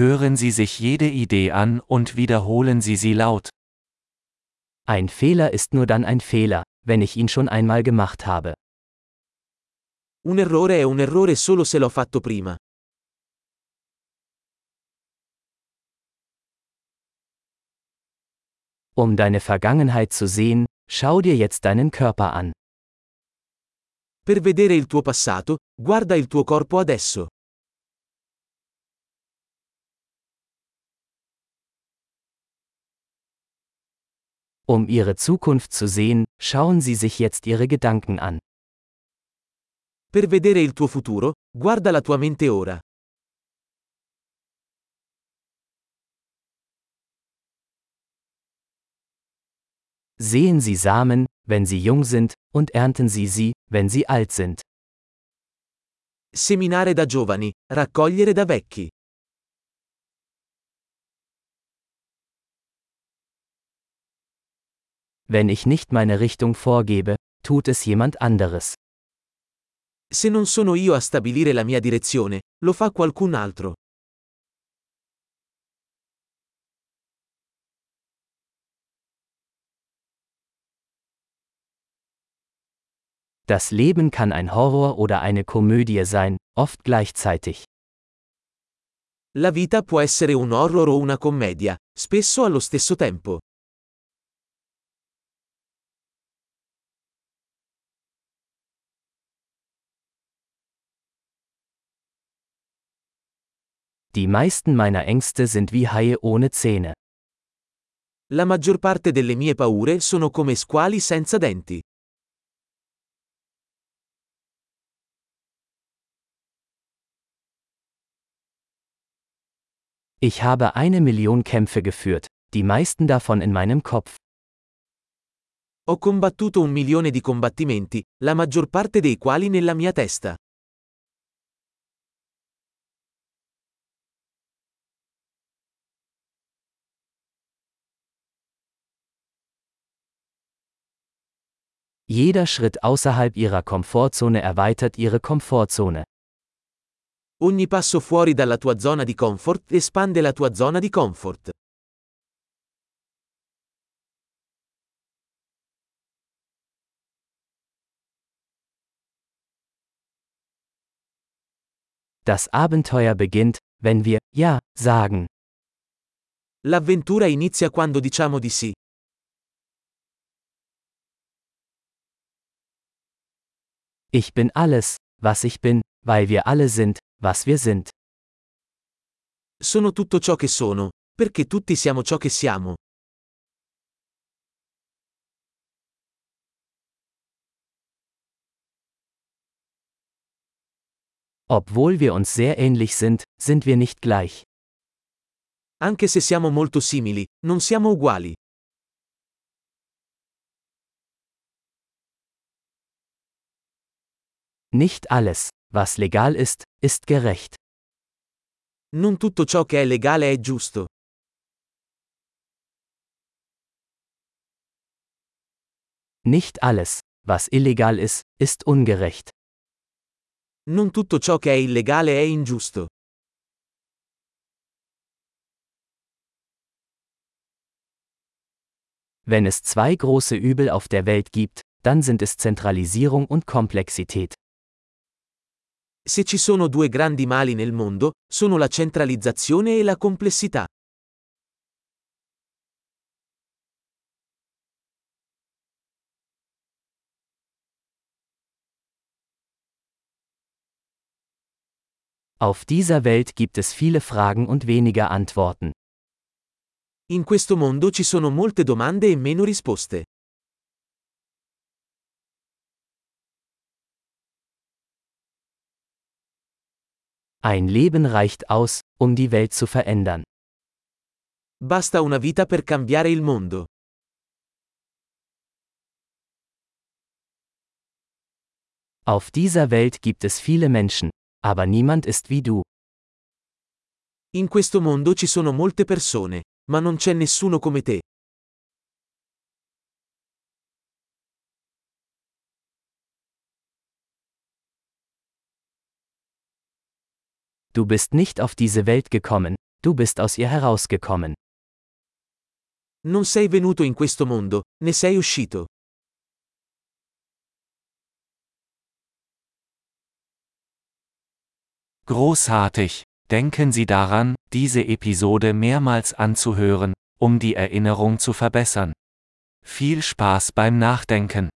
Hören Sie sich jede Idee an und wiederholen Sie sie laut. Ein Fehler ist nur dann ein Fehler, wenn ich ihn schon einmal gemacht habe. Un errore è un errore solo se l'ho fatto prima. Um deine Vergangenheit zu sehen, schau dir jetzt deinen Körper an. Per vedere il tuo passato, guarda il tuo corpo adesso. Um Ihre Zukunft zu sehen, schauen Sie sich jetzt Ihre Gedanken an. Per vedere il tuo futuro, guarda la tua mente ora. Sehen Sie Samen, wenn sie jung sind, und ernten Sie sie, wenn sie alt sind. Seminare da giovani, raccogliere da vecchi. Wenn ich nicht meine Richtung vorgebe, tut es jemand anderes. Se non sono io a stabilire la mia direzione, lo fa qualcun altro. Das Leben kann ein Horror oder eine Komödie sein, oft gleichzeitig. La vita può essere un horror o una commedia, spesso allo stesso tempo. Die meisten meiner Ängste sind wie Haie ohne Zähne. La maggior parte delle mie paure sono come squali senza denti. Ich habe eine Million Kämpfe geführt, die meisten davon in meinem Kopf. Ho combattuto un milione di combattimenti, la maggior parte dei quali nella mia testa. Jeder Schritt außerhalb ihrer Komfortzone erweitert ihre Komfortzone. Ogni passo fuori dalla tua zona di comfort espande la tua zona di comfort. Das Abenteuer beginnt, wenn wir Ja sagen. L'avventura inizia quando diciamo di sì. Ich bin alles, was ich bin, weil wir alle sind, was wir sind. Sono tutto ciò che sono, perché tutti siamo ciò che siamo. Obwohl wir uns sehr ähnlich sind, sind wir nicht gleich. Anche se siamo molto simili, non siamo uguali. Nicht alles, was legal ist, ist gerecht. Non tutto ciò che è legale è giusto. Nicht alles, was illegal ist, ist ungerecht. Non tutto ciò che è illegale è ingiusto. Wenn es zwei große Übel auf der Welt gibt, dann sind es Zentralisierung und Komplexität. Se ci sono due grandi mali nel mondo, sono la centralizzazione e la complessità. Auf dieser Welt gibt es viele Fragen und weniger Antworten. In questo mondo ci sono molte domande e meno risposte. Ein Leben reicht aus, um die Welt zu verändern. Basta una vita per cambiare il mondo. Auf dieser Welt gibt es viele Menschen, aber niemand ist wie du. In questo mondo ci sono molte persone, ma non c'è nessuno come te. Du bist nicht auf diese Welt gekommen, Du bist aus ihr herausgekommen. Non sei venuto in questo mondo, ne sei uscito. Großartig! Denken Sie daran, diese Episode mehrmals anzuhören, um die Erinnerung zu verbessern. Viel Spaß beim Nachdenken!